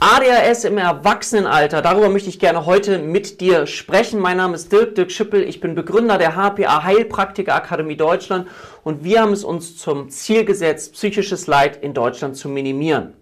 ADHS im Erwachsenenalter, darüber möchte ich gerne heute mit dir sprechen. Mein Name ist Dirk, Dirk Schippel, ich bin Begründer der HPA Heilpraktiker Akademie Deutschland und wir haben es uns zum Ziel gesetzt, psychisches Leid in Deutschland zu minimieren.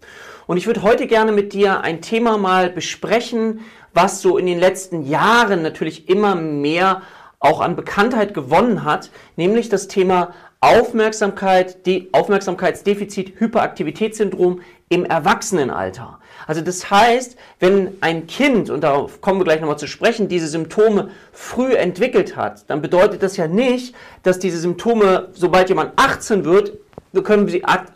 Und ich würde heute gerne mit dir ein Thema mal besprechen, was so in den letzten Jahren natürlich immer mehr auch an Bekanntheit gewonnen hat, nämlich das Thema Aufmerksamkeit, die Aufmerksamkeitsdefizit, Hyperaktivitätssyndrom im Erwachsenenalter. Also das heißt, wenn ein Kind, und darauf kommen wir gleich nochmal zu sprechen, diese Symptome früh entwickelt hat, dann bedeutet das ja nicht, dass diese Symptome, sobald jemand 18 wird, wir können sie ad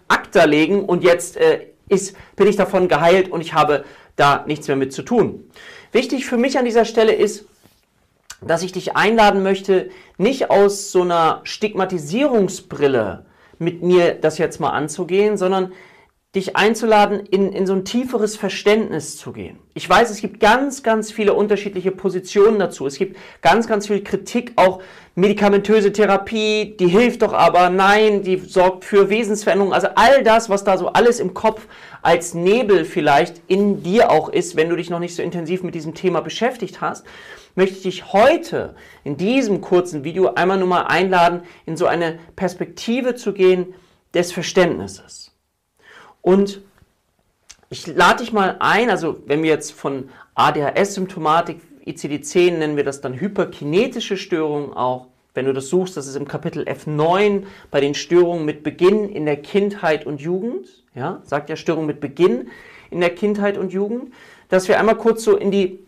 legen und jetzt äh, ist, bin ich davon geheilt und ich habe da nichts mehr mit zu tun. Wichtig für mich an dieser Stelle ist, dass ich dich einladen möchte, nicht aus so einer Stigmatisierungsbrille mit mir das jetzt mal anzugehen, sondern dich einzuladen, in, in so ein tieferes Verständnis zu gehen. Ich weiß, es gibt ganz, ganz viele unterschiedliche Positionen dazu. Es gibt ganz, ganz viel Kritik, auch medikamentöse Therapie, die hilft doch aber, nein, die sorgt für Wesensveränderungen. Also all das, was da so alles im Kopf als Nebel vielleicht in dir auch ist, wenn du dich noch nicht so intensiv mit diesem Thema beschäftigt hast, möchte ich dich heute in diesem kurzen Video einmal nur mal einladen, in so eine Perspektive zu gehen des Verständnisses. Und ich lade dich mal ein, also wenn wir jetzt von ADHS-Symptomatik, ICD-10 nennen wir das dann hyperkinetische Störungen auch. Wenn du das suchst, das ist im Kapitel F9 bei den Störungen mit Beginn in der Kindheit und Jugend. Ja, sagt ja Störung mit Beginn in der Kindheit und Jugend. Dass wir einmal kurz so in die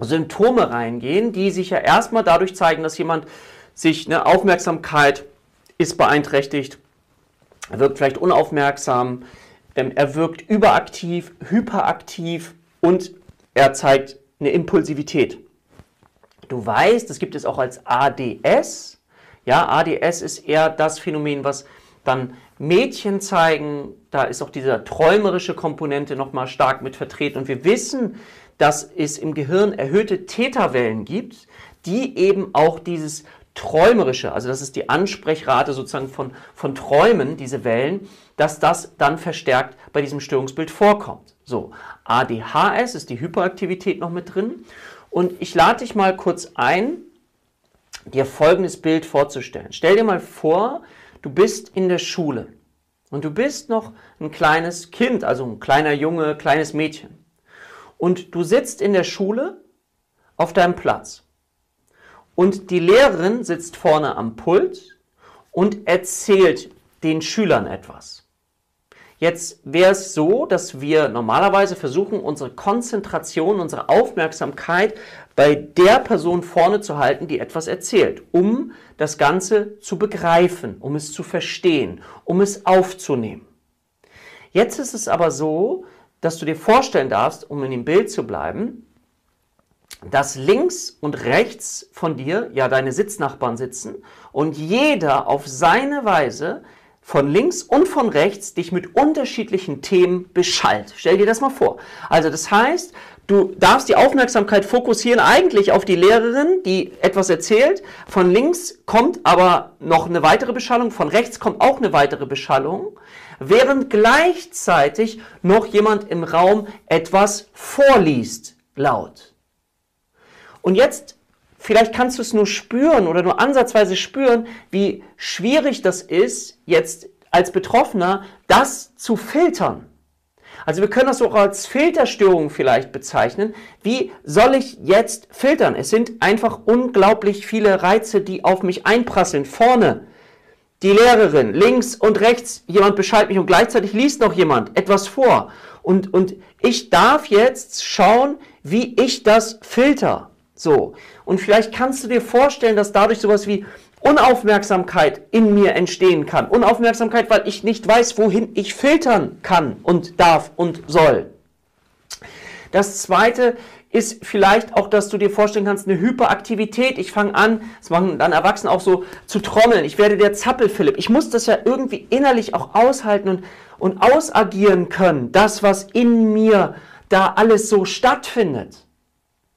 Symptome reingehen, die sich ja erstmal dadurch zeigen, dass jemand sich eine Aufmerksamkeit ist beeinträchtigt, wirkt vielleicht unaufmerksam, ähm, er wirkt überaktiv, hyperaktiv und er zeigt eine Impulsivität. Du weißt, das gibt es auch als ADS. Ja, ADS ist eher das Phänomen, was dann Mädchen zeigen. Da ist auch diese träumerische Komponente nochmal stark mit vertreten. Und wir wissen, dass es im Gehirn erhöhte Täterwellen gibt, die eben auch dieses träumerische, also das ist die Ansprechrate sozusagen von, von Träumen, diese Wellen, dass das dann verstärkt bei diesem Störungsbild vorkommt. So, ADHS ist die Hyperaktivität noch mit drin. Und ich lade dich mal kurz ein, dir folgendes Bild vorzustellen. Stell dir mal vor, du bist in der Schule und du bist noch ein kleines Kind, also ein kleiner Junge, kleines Mädchen. Und du sitzt in der Schule auf deinem Platz. Und die Lehrerin sitzt vorne am Pult und erzählt den Schülern etwas. Jetzt wäre es so, dass wir normalerweise versuchen, unsere Konzentration, unsere Aufmerksamkeit bei der Person vorne zu halten, die etwas erzählt, um das Ganze zu begreifen, um es zu verstehen, um es aufzunehmen. Jetzt ist es aber so, dass du dir vorstellen darfst, um in dem Bild zu bleiben, dass links und rechts von dir ja deine Sitznachbarn sitzen und jeder auf seine Weise von links und von rechts dich mit unterschiedlichen Themen beschallt. Stell dir das mal vor. Also das heißt, du darfst die Aufmerksamkeit fokussieren eigentlich auf die Lehrerin, die etwas erzählt. Von links kommt aber noch eine weitere Beschallung, von rechts kommt auch eine weitere Beschallung, während gleichzeitig noch jemand im Raum etwas vorliest, laut. Und jetzt, vielleicht kannst du es nur spüren oder nur ansatzweise spüren, wie schwierig das ist, jetzt als Betroffener das zu filtern. Also wir können das auch als Filterstörung vielleicht bezeichnen. Wie soll ich jetzt filtern? Es sind einfach unglaublich viele Reize, die auf mich einprasseln. Vorne die Lehrerin, links und rechts jemand bescheidet mich und gleichzeitig liest noch jemand etwas vor. Und, und ich darf jetzt schauen, wie ich das filter. So. Und vielleicht kannst du dir vorstellen, dass dadurch sowas wie Unaufmerksamkeit in mir entstehen kann. Unaufmerksamkeit, weil ich nicht weiß, wohin ich filtern kann und darf und soll. Das zweite ist vielleicht auch, dass du dir vorstellen kannst, eine Hyperaktivität. Ich fange an, das machen dann Erwachsene auch so, zu trommeln. Ich werde der Zappelphilipp. Ich muss das ja irgendwie innerlich auch aushalten und, und ausagieren können. Das, was in mir da alles so stattfindet.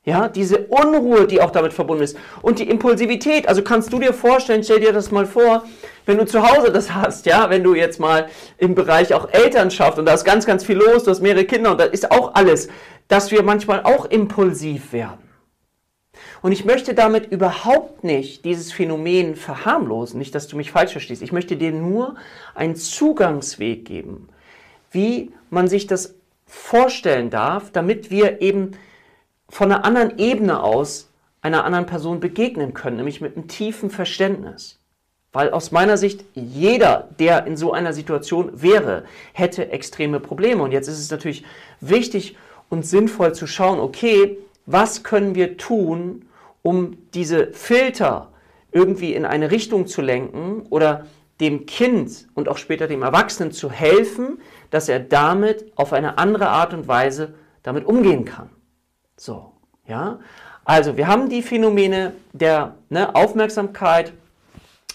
Ja, diese Unruhe, die auch damit verbunden ist. Und die Impulsivität. Also kannst du dir vorstellen, stell dir das mal vor, wenn du zu Hause das hast, ja, wenn du jetzt mal im Bereich auch Elternschaft und da ist ganz, ganz viel los, du hast mehrere Kinder und da ist auch alles, dass wir manchmal auch impulsiv werden. Und ich möchte damit überhaupt nicht dieses Phänomen verharmlosen, nicht, dass du mich falsch verstehst. Ich möchte dir nur einen Zugangsweg geben, wie man sich das vorstellen darf, damit wir eben von einer anderen Ebene aus einer anderen Person begegnen können, nämlich mit einem tiefen Verständnis. Weil aus meiner Sicht jeder, der in so einer Situation wäre, hätte extreme Probleme. Und jetzt ist es natürlich wichtig und sinnvoll zu schauen, okay, was können wir tun, um diese Filter irgendwie in eine Richtung zu lenken oder dem Kind und auch später dem Erwachsenen zu helfen, dass er damit auf eine andere Art und Weise damit umgehen kann. So, ja. Also, wir haben die Phänomene der ne, Aufmerksamkeit,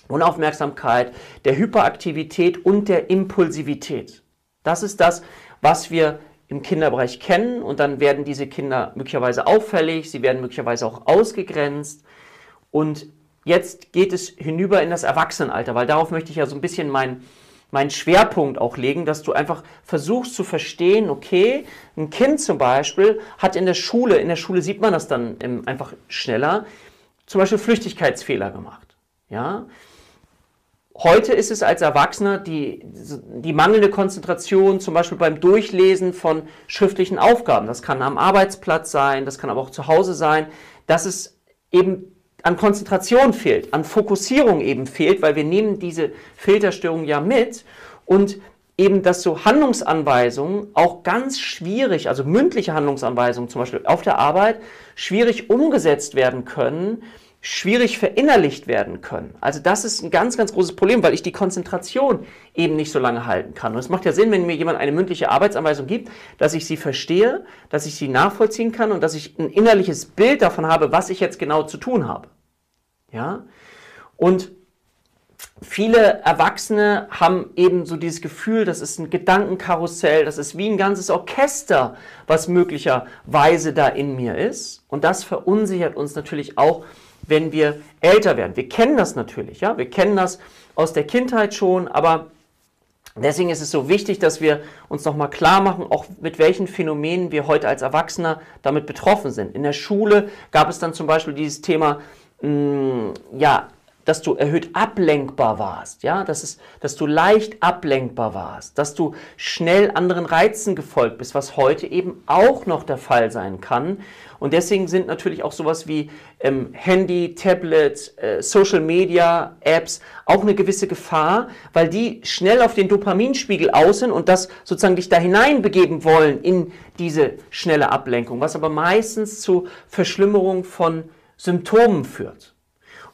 Unaufmerksamkeit, der Hyperaktivität und der Impulsivität. Das ist das, was wir im Kinderbereich kennen und dann werden diese Kinder möglicherweise auffällig, sie werden möglicherweise auch ausgegrenzt und jetzt geht es hinüber in das Erwachsenenalter, weil darauf möchte ich ja so ein bisschen meinen meinen Schwerpunkt auch legen, dass du einfach versuchst zu verstehen, okay, ein Kind zum Beispiel hat in der Schule, in der Schule sieht man das dann einfach schneller, zum Beispiel Flüchtigkeitsfehler gemacht. Ja? Heute ist es als Erwachsener die, die mangelnde Konzentration, zum Beispiel beim Durchlesen von schriftlichen Aufgaben. Das kann am Arbeitsplatz sein, das kann aber auch zu Hause sein, dass es eben an Konzentration fehlt, an Fokussierung eben fehlt, weil wir nehmen diese Filterstörung ja mit und eben, dass so Handlungsanweisungen auch ganz schwierig, also mündliche Handlungsanweisungen zum Beispiel auf der Arbeit, schwierig umgesetzt werden können, schwierig verinnerlicht werden können. Also das ist ein ganz, ganz großes Problem, weil ich die Konzentration eben nicht so lange halten kann. Und es macht ja Sinn, wenn mir jemand eine mündliche Arbeitsanweisung gibt, dass ich sie verstehe, dass ich sie nachvollziehen kann und dass ich ein innerliches Bild davon habe, was ich jetzt genau zu tun habe. Ja? Und viele Erwachsene haben eben so dieses Gefühl, das ist ein Gedankenkarussell, das ist wie ein ganzes Orchester, was möglicherweise da in mir ist. Und das verunsichert uns natürlich auch wenn wir älter werden. Wir kennen das natürlich, ja, wir kennen das aus der Kindheit schon, aber deswegen ist es so wichtig, dass wir uns nochmal klar machen, auch mit welchen Phänomenen wir heute als Erwachsener damit betroffen sind. In der Schule gab es dann zum Beispiel dieses Thema, mh, mm, ja, dass du erhöht ablenkbar warst, ja, dass, es, dass du leicht ablenkbar warst, dass du schnell anderen Reizen gefolgt bist, was heute eben auch noch der Fall sein kann. Und deswegen sind natürlich auch sowas wie ähm, Handy, Tablet, äh, Social Media, Apps auch eine gewisse Gefahr, weil die schnell auf den Dopaminspiegel aus sind und das sozusagen dich da hineinbegeben wollen in diese schnelle Ablenkung, was aber meistens zu Verschlimmerung von Symptomen führt.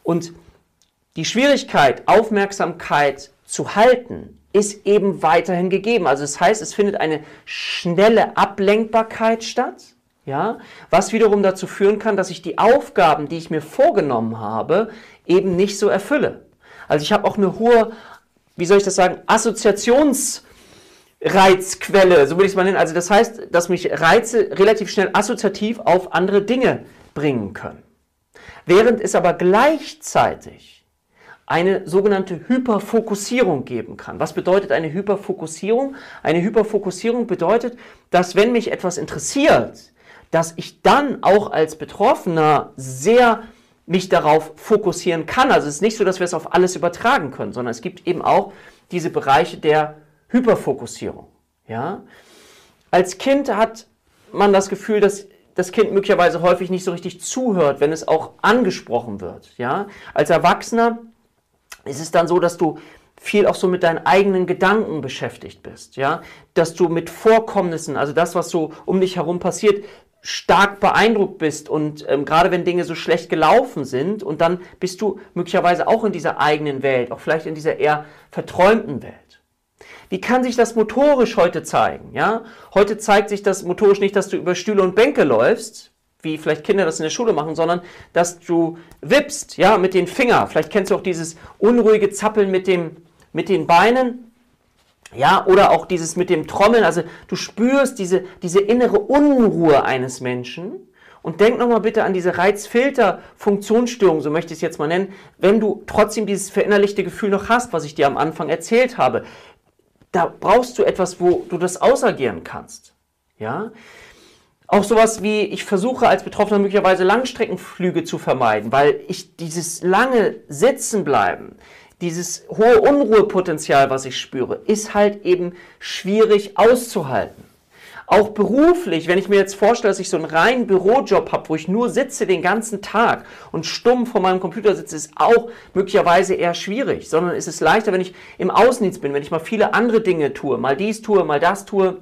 Und die Schwierigkeit, Aufmerksamkeit zu halten, ist eben weiterhin gegeben. Also das heißt, es findet eine schnelle Ablenkbarkeit statt, ja, was wiederum dazu führen kann, dass ich die Aufgaben, die ich mir vorgenommen habe, eben nicht so erfülle. Also ich habe auch eine hohe, wie soll ich das sagen, Assoziationsreizquelle, so würde ich es mal nennen. Also das heißt, dass mich Reize relativ schnell assoziativ auf andere Dinge bringen können. Während es aber gleichzeitig eine sogenannte Hyperfokussierung geben kann. Was bedeutet eine Hyperfokussierung? Eine Hyperfokussierung bedeutet, dass wenn mich etwas interessiert, dass ich dann auch als Betroffener sehr mich darauf fokussieren kann. Also es ist nicht so, dass wir es auf alles übertragen können, sondern es gibt eben auch diese Bereiche der Hyperfokussierung. Ja? Als Kind hat man das Gefühl, dass das Kind möglicherweise häufig nicht so richtig zuhört, wenn es auch angesprochen wird. Ja? Als Erwachsener ist es dann so, dass du viel auch so mit deinen eigenen Gedanken beschäftigt bist, ja, dass du mit Vorkommnissen, also das, was so um dich herum passiert, stark beeindruckt bist und ähm, gerade wenn Dinge so schlecht gelaufen sind und dann bist du möglicherweise auch in dieser eigenen Welt, auch vielleicht in dieser eher verträumten Welt. Wie kann sich das motorisch heute zeigen? Ja? Heute zeigt sich das motorisch nicht, dass du über Stühle und Bänke läufst, wie vielleicht Kinder das in der Schule machen, sondern dass du wippst, ja, mit den Fingern. Vielleicht kennst du auch dieses unruhige Zappeln mit, dem, mit den Beinen, ja, oder auch dieses mit dem Trommeln. Also du spürst diese, diese innere Unruhe eines Menschen Und denk nochmal bitte an diese Reizfilter-Funktionsstörung, so möchte ich es jetzt mal nennen, wenn du trotzdem dieses verinnerlichte Gefühl noch hast, was ich dir am Anfang erzählt habe. Da brauchst du etwas, wo du das ausagieren kannst. Ja? Auch sowas wie, ich versuche als Betroffener möglicherweise Langstreckenflüge zu vermeiden, weil ich dieses lange Sitzen bleiben, dieses hohe Unruhepotenzial, was ich spüre, ist halt eben schwierig auszuhalten. Auch beruflich, wenn ich mir jetzt vorstelle, dass ich so einen reinen Bürojob habe, wo ich nur sitze den ganzen Tag und stumm vor meinem Computer sitze, ist auch möglicherweise eher schwierig, sondern es ist leichter, wenn ich im Außendienst bin, wenn ich mal viele andere Dinge tue, mal dies tue, mal das tue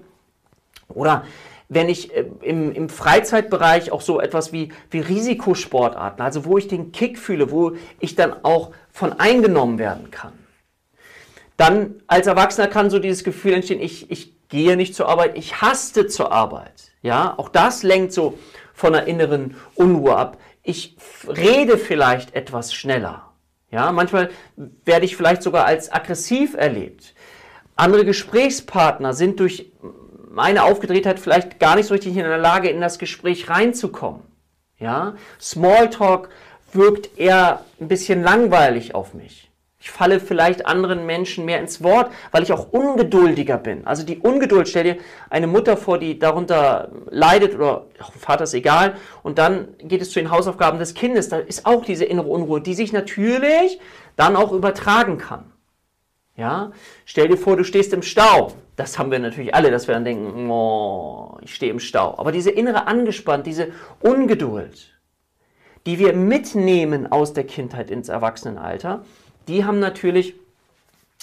oder wenn ich äh, im, im Freizeitbereich auch so etwas wie, wie Risikosportarten, also wo ich den Kick fühle, wo ich dann auch von eingenommen werden kann. Dann als Erwachsener kann so dieses Gefühl entstehen, ich, ich gehe nicht zur Arbeit, ich haste zur Arbeit. Ja, auch das lenkt so von einer inneren Unruhe ab. Ich rede vielleicht etwas schneller. Ja, manchmal werde ich vielleicht sogar als aggressiv erlebt. Andere Gesprächspartner sind durch meine Aufgedrehtheit vielleicht gar nicht so richtig in der Lage, in das Gespräch reinzukommen. Ja? Smalltalk wirkt eher ein bisschen langweilig auf mich. Ich falle vielleicht anderen Menschen mehr ins Wort, weil ich auch ungeduldiger bin. Also die Ungeduld, stell dir eine Mutter vor, die darunter leidet oder auch Vater ist egal. Und dann geht es zu den Hausaufgaben des Kindes. Da ist auch diese innere Unruhe, die sich natürlich dann auch übertragen kann. Ja, stell dir vor, du stehst im Stau. Das haben wir natürlich alle, dass wir dann denken, oh, ich stehe im Stau. Aber diese innere Angespannt, diese Ungeduld, die wir mitnehmen aus der Kindheit ins Erwachsenenalter, die haben natürlich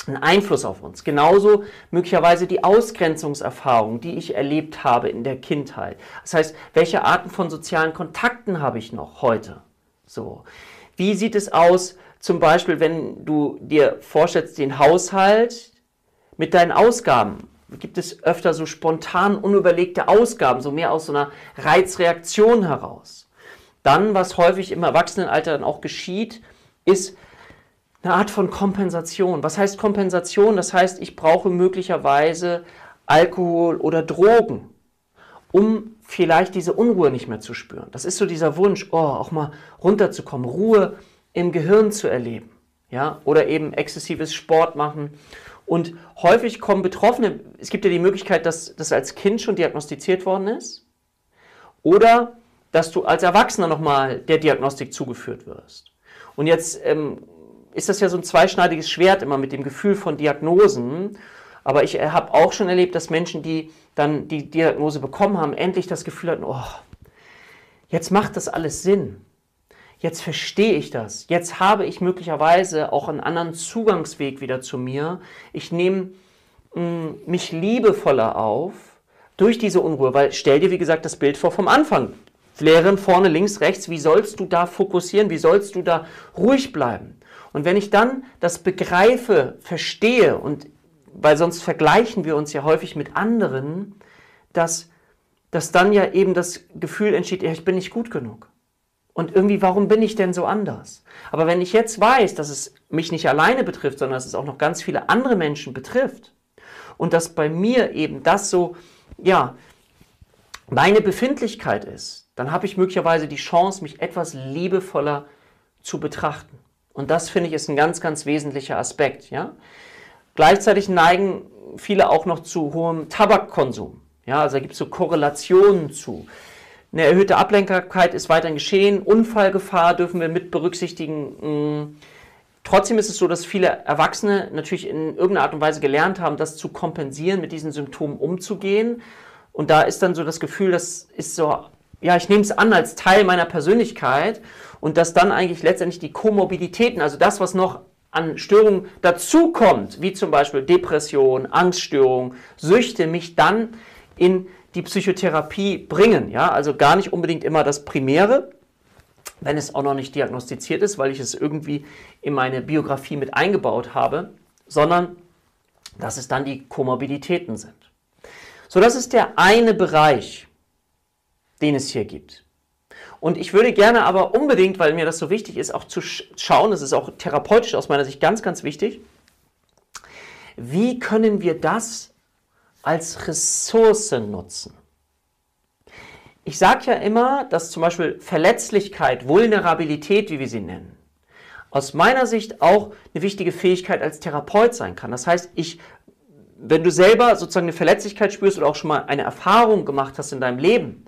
einen Einfluss auf uns. Genauso möglicherweise die Ausgrenzungserfahrung, die ich erlebt habe in der Kindheit. Das heißt, welche Arten von sozialen Kontakten habe ich noch heute? So. Wie sieht es aus, zum Beispiel, wenn du dir vorstellst, den Haushalt mit deinen Ausgaben. Gibt es öfter so spontan unüberlegte Ausgaben, so mehr aus so einer Reizreaktion heraus. Dann, was häufig im Erwachsenenalter dann auch geschieht, ist eine Art von Kompensation. Was heißt Kompensation? Das heißt, ich brauche möglicherweise Alkohol oder Drogen, um vielleicht diese Unruhe nicht mehr zu spüren. Das ist so dieser Wunsch, oh, auch mal runterzukommen, Ruhe im Gehirn zu erleben. Ja? Oder eben exzessives Sport machen. Und häufig kommen Betroffene, es gibt ja die Möglichkeit, dass das als Kind schon diagnostiziert worden ist. Oder dass du als Erwachsener nochmal der Diagnostik zugeführt wirst. Und jetzt ähm, ist das ja so ein zweischneidiges Schwert immer mit dem Gefühl von Diagnosen. Aber ich habe auch schon erlebt, dass Menschen, die dann die Diagnose bekommen haben, endlich das Gefühl hatten, oh, jetzt macht das alles Sinn jetzt verstehe ich das. Jetzt habe ich möglicherweise auch einen anderen Zugangsweg wieder zu mir. Ich nehme mm, mich liebevoller auf durch diese Unruhe, weil stell dir, wie gesagt, das Bild vor vom Anfang. Lehren vorne, links, rechts, wie sollst du da fokussieren, wie sollst du da ruhig bleiben? Und wenn ich dann das begreife, verstehe und weil sonst vergleichen wir uns ja häufig mit anderen, dass, dass dann ja eben das Gefühl entsteht, ja, ich bin nicht gut genug. Und irgendwie, warum bin ich denn so anders? Aber wenn ich jetzt weiß, dass es mich nicht alleine betrifft, sondern dass es auch noch ganz viele andere Menschen betrifft und dass bei mir eben das so, ja, meine Befindlichkeit ist, dann habe ich möglicherweise die Chance, mich etwas liebevoller zu betrachten. Und das finde ich ist ein ganz, ganz wesentlicher Aspekt. Ja? Gleichzeitig neigen viele auch noch zu hohem Tabakkonsum. Ja, also da gibt es so Korrelationen zu. Eine erhöhte Ablenkbarkeit ist weiterhin geschehen. Unfallgefahr dürfen wir mit berücksichtigen. Mm. Trotzdem ist es so, dass viele Erwachsene natürlich in irgendeiner Art und Weise gelernt haben, das zu kompensieren, mit diesen Symptomen umzugehen. Und da ist dann so das Gefühl, das ist so, ja, ich nehme es an als Teil meiner Persönlichkeit und dass dann eigentlich letztendlich die Komorbiditäten, also das, was noch an Störungen dazukommt, wie zum Beispiel Depression, Angststörung, Süchte, mich dann in die Psychotherapie bringen. Ja? Also gar nicht unbedingt immer das Primäre, wenn es auch noch nicht diagnostiziert ist, weil ich es irgendwie in meine Biografie mit eingebaut habe, sondern dass es dann die Komorbiditäten sind. So, das ist der eine Bereich, den es hier gibt. Und ich würde gerne aber unbedingt, weil mir das so wichtig ist, auch zu schauen, das ist auch therapeutisch aus meiner Sicht ganz, ganz wichtig, wie können wir das als Ressource nutzen. ich sage ja immer, dass zum Beispiel Verletzlichkeit, Vulnerabilität, wie wir sie nennen, aus meiner Sicht auch eine wichtige Fähigkeit als Therapeut sein kann. Das heißt, ich, wenn du selber sozusagen eine Verletzlichkeit spürst oder auch schon mal eine Erfahrung gemacht hast in deinem Leben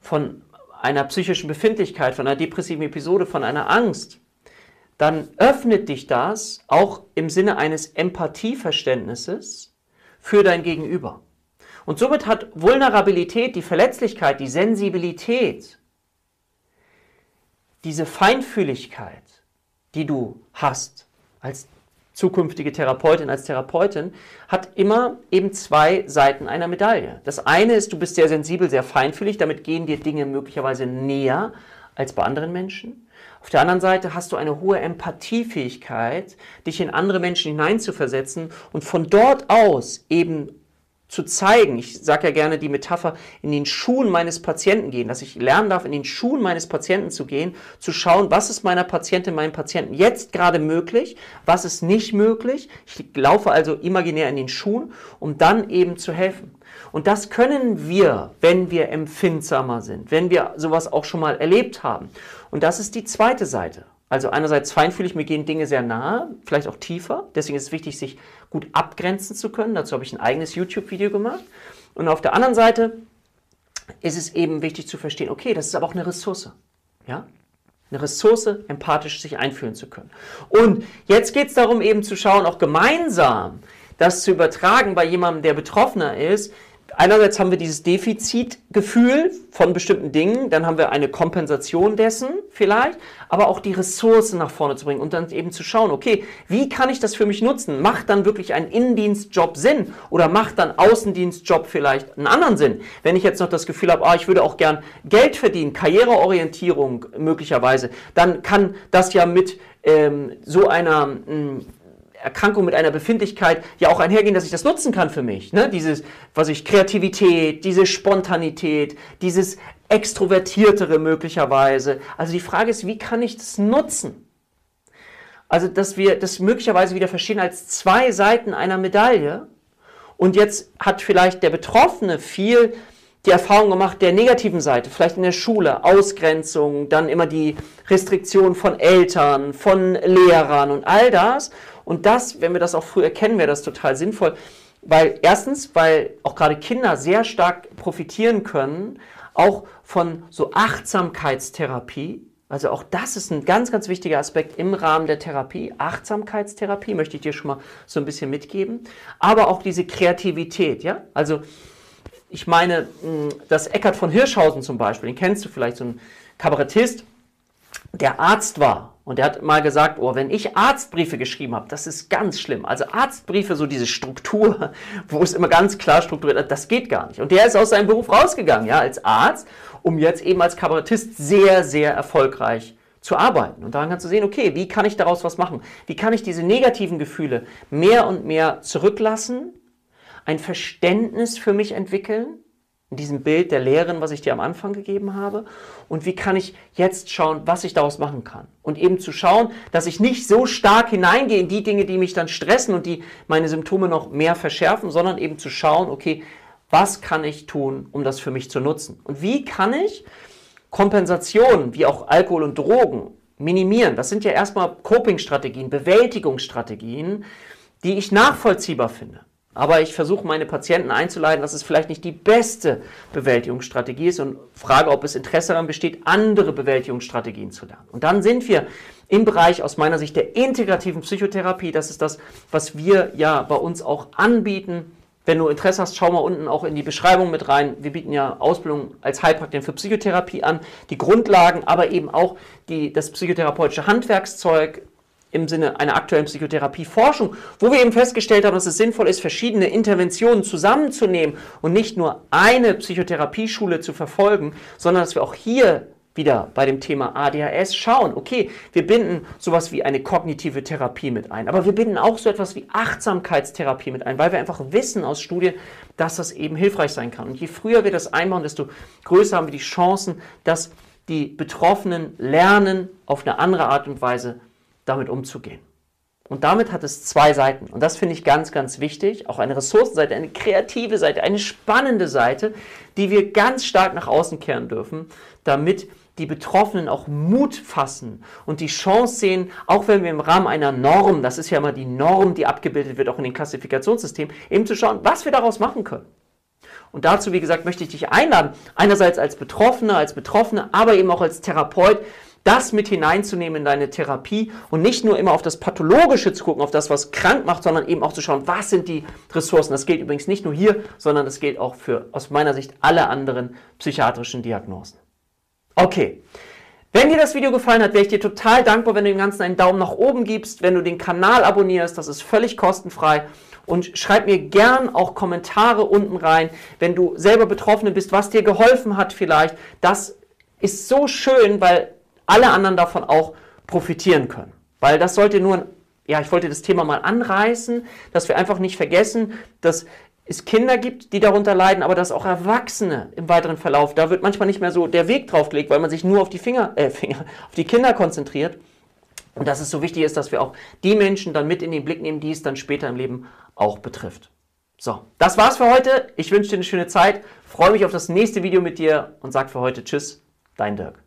von einer psychischen Befindlichkeit, von einer depressiven Episode, von einer Angst, dann öffnet dich das auch im Sinne eines Empathieverständnisses für dein Gegenüber. Und somit hat Vulnerabilität, die Verletzlichkeit, die Sensibilität, diese Feinfühligkeit, die du hast als zukünftige Therapeutin, als Therapeutin, hat immer eben zwei Seiten einer Medaille. Das eine ist, du bist sehr sensibel, sehr feinfühlig, damit gehen dir Dinge möglicherweise näher als bei anderen Menschen. Auf der anderen Seite hast du eine hohe Empathiefähigkeit, dich in andere Menschen hineinzuversetzen und von dort aus eben zu zeigen. Ich sage ja gerne die Metapher, in den Schuhen meines Patienten gehen, dass ich lernen darf, in den Schuhen meines Patienten zu gehen, zu schauen, was ist meiner Patientin, meinem Patienten jetzt gerade möglich, was ist nicht möglich. Ich laufe also imaginär in den Schuhen, um dann eben zu helfen. Und das können wir, wenn wir empfindsamer sind, wenn wir sowas auch schon mal erlebt haben. Und das ist die zweite Seite. Also einerseits feinfühlig, mir gehen Dinge sehr nahe, vielleicht auch tiefer. Deswegen ist es wichtig, sich gut abgrenzen zu können. Dazu habe ich ein eigenes YouTube-Video gemacht. Und auf der anderen Seite ist es eben wichtig zu verstehen, okay, das ist aber auch eine Ressource. Ja? Eine Ressource, empathisch sich einfühlen zu können. Und jetzt geht es darum, eben zu schauen, auch gemeinsam das zu übertragen bei jemandem, der Betroffener ist, einerseits haben wir dieses Defizitgefühl von bestimmten Dingen, dann haben wir eine Kompensation dessen vielleicht, aber auch die Ressourcen nach vorne zu bringen und dann eben zu schauen, okay, wie kann ich das für mich nutzen? Macht dann wirklich ein Innendienstjob Sinn oder macht dann Außendienstjob vielleicht einen anderen Sinn? Wenn ich jetzt noch das Gefühl habe, ah, ich würde auch gern Geld verdienen, Karriereorientierung möglicherweise, dann kann das ja mit ähm, so einer mh, hm, Erkrankung mit einer Befindlichkeit ja auch einhergehen, dass ich das nutzen kann für mich. Ne? Dieses, was ich, Kreativität, diese Spontanität, dieses Extrovertiertere möglicherweise. Also die Frage ist, wie kann ich das nutzen? Also, dass wir das möglicherweise wieder verstehen als zwei Seiten einer Medaille. Und jetzt hat vielleicht der Betroffene viel die Erfahrung gemacht der negativen Seite, vielleicht in der Schule, Ausgrenzung, dann immer die Restriktion von Eltern, von Lehrern und all das. Und das, wenn wir das auch früh erkennen, wäre das total sinnvoll. Weil erstens, weil auch gerade Kinder sehr stark profitieren können, auch von so Achtsamkeitstherapie. Also auch das ist ein ganz, ganz wichtiger Aspekt im Rahmen der Therapie. Achtsamkeitstherapie möchte ich dir schon mal so ein bisschen mitgeben. Aber auch diese Kreativität, ja. Also ich meine, das Eckart von Hirschhausen zum Beispiel, den kennst du vielleicht, so ein Kabarettist, der Arzt war und der hat mal gesagt, oh, wenn ich Arztbriefe geschrieben habe, das ist ganz schlimm. Also Arztbriefe, so diese Struktur, wo es immer ganz klar strukturiert ist, das geht gar nicht. Und der ist aus seinem Beruf rausgegangen, ja, als Arzt, um jetzt eben als Kabarettist sehr, sehr erfolgreich zu arbeiten. Und daran kannst du sehen, okay, wie kann ich daraus was machen? Wie kann ich diese negativen Gefühle mehr und mehr zurücklassen ein Verständnis für mich entwickeln, in diesem Bild der Lehrerin, was ich dir am Anfang gegeben habe, und wie kann ich jetzt schauen, was ich daraus machen kann. Und eben zu schauen, dass ich nicht so stark hineingehe in die Dinge, die mich dann stressen und die meine Symptome noch mehr verschärfen, sondern eben zu schauen, okay, was kann ich tun, um das für mich zu nutzen? Und wie kann ich Kompensationen, wie auch Alkohol und Drogen, minimieren? Das sind ja erstmal Coping-Strategien, Bewältigungsstrategien, die ich nachvollziehbar finde. Aber ich versuche meine Patienten einzuleiten, dass es vielleicht nicht die beste Bewältigungsstrategie ist und frage, ob es Interesse daran besteht, andere Bewältigungsstrategien zu lernen. Und dann sind wir im Bereich aus meiner Sicht der integrativen Psychotherapie. Das ist das, was wir ja bei uns auch anbieten. Wenn du Interesse hast, schau mal unten auch in die Beschreibung mit rein. Wir bieten ja Ausbildung als Heilpraktiker für Psychotherapie an, die Grundlagen, aber eben auch die, das psychotherapeutische Handwerkszeug, im Sinne einer aktuellen Psychotherapieforschung, wo wir eben festgestellt haben, dass es sinnvoll ist, verschiedene Interventionen zusammenzunehmen und nicht nur eine Psychotherapieschule zu verfolgen, sondern dass wir auch hier wieder bei dem Thema ADHS schauen, okay, wir binden sowas wie eine kognitive Therapie mit ein, aber wir binden auch so etwas wie Achtsamkeitstherapie mit ein, weil wir einfach wissen aus Studien, dass das eben hilfreich sein kann. Und je früher wir das einbauen, desto größer haben wir die Chancen, dass die Betroffenen lernen, auf eine andere Art und Weise damit umzugehen. Und damit hat es zwei Seiten. Und das finde ich ganz, ganz wichtig. Auch eine Ressourcenseite, eine kreative Seite, eine spannende Seite, die wir ganz stark nach außen kehren dürfen, damit die Betroffenen auch Mut fassen und die Chance sehen, auch wenn wir im Rahmen einer Norm, das ist ja immer die Norm, die abgebildet wird, auch in den Klassifikationssystemen, eben zu schauen, was wir daraus machen können. Und dazu, wie gesagt, möchte ich dich einladen, einerseits als Betroffener, als Betroffene, aber eben auch als Therapeut, das mit hineinzunehmen in deine Therapie und nicht nur immer auf das Pathologische zu gucken, auf das, was krank macht, sondern eben auch zu schauen, was sind die Ressourcen. Das gilt übrigens nicht nur hier, sondern das gilt auch für aus meiner Sicht alle anderen psychiatrischen Diagnosen. Okay. Wenn dir das Video gefallen hat, wäre ich dir total dankbar, wenn du dem Ganzen einen Daumen nach oben gibst, wenn du den Kanal abonnierst, das ist völlig kostenfrei. Und schreib mir gern auch Kommentare unten rein, wenn du selber Betroffene bist, was dir geholfen hat vielleicht. Das ist so schön, weil alle anderen davon auch profitieren können. Weil das sollte nur, ja, ich wollte das Thema mal anreißen, dass wir einfach nicht vergessen, dass es Kinder gibt, die darunter leiden, aber dass auch Erwachsene im weiteren Verlauf, da wird manchmal nicht mehr so der Weg drauf gelegt, weil man sich nur auf die Finger, äh, Finger, auf die Kinder konzentriert. Und dass es so wichtig ist, dass wir auch die Menschen dann mit in den Blick nehmen, die es dann später im Leben auch betrifft. So, das war's für heute. Ich wünsche dir eine schöne Zeit, freue mich auf das nächste Video mit dir und sag für heute Tschüss, dein Dirk.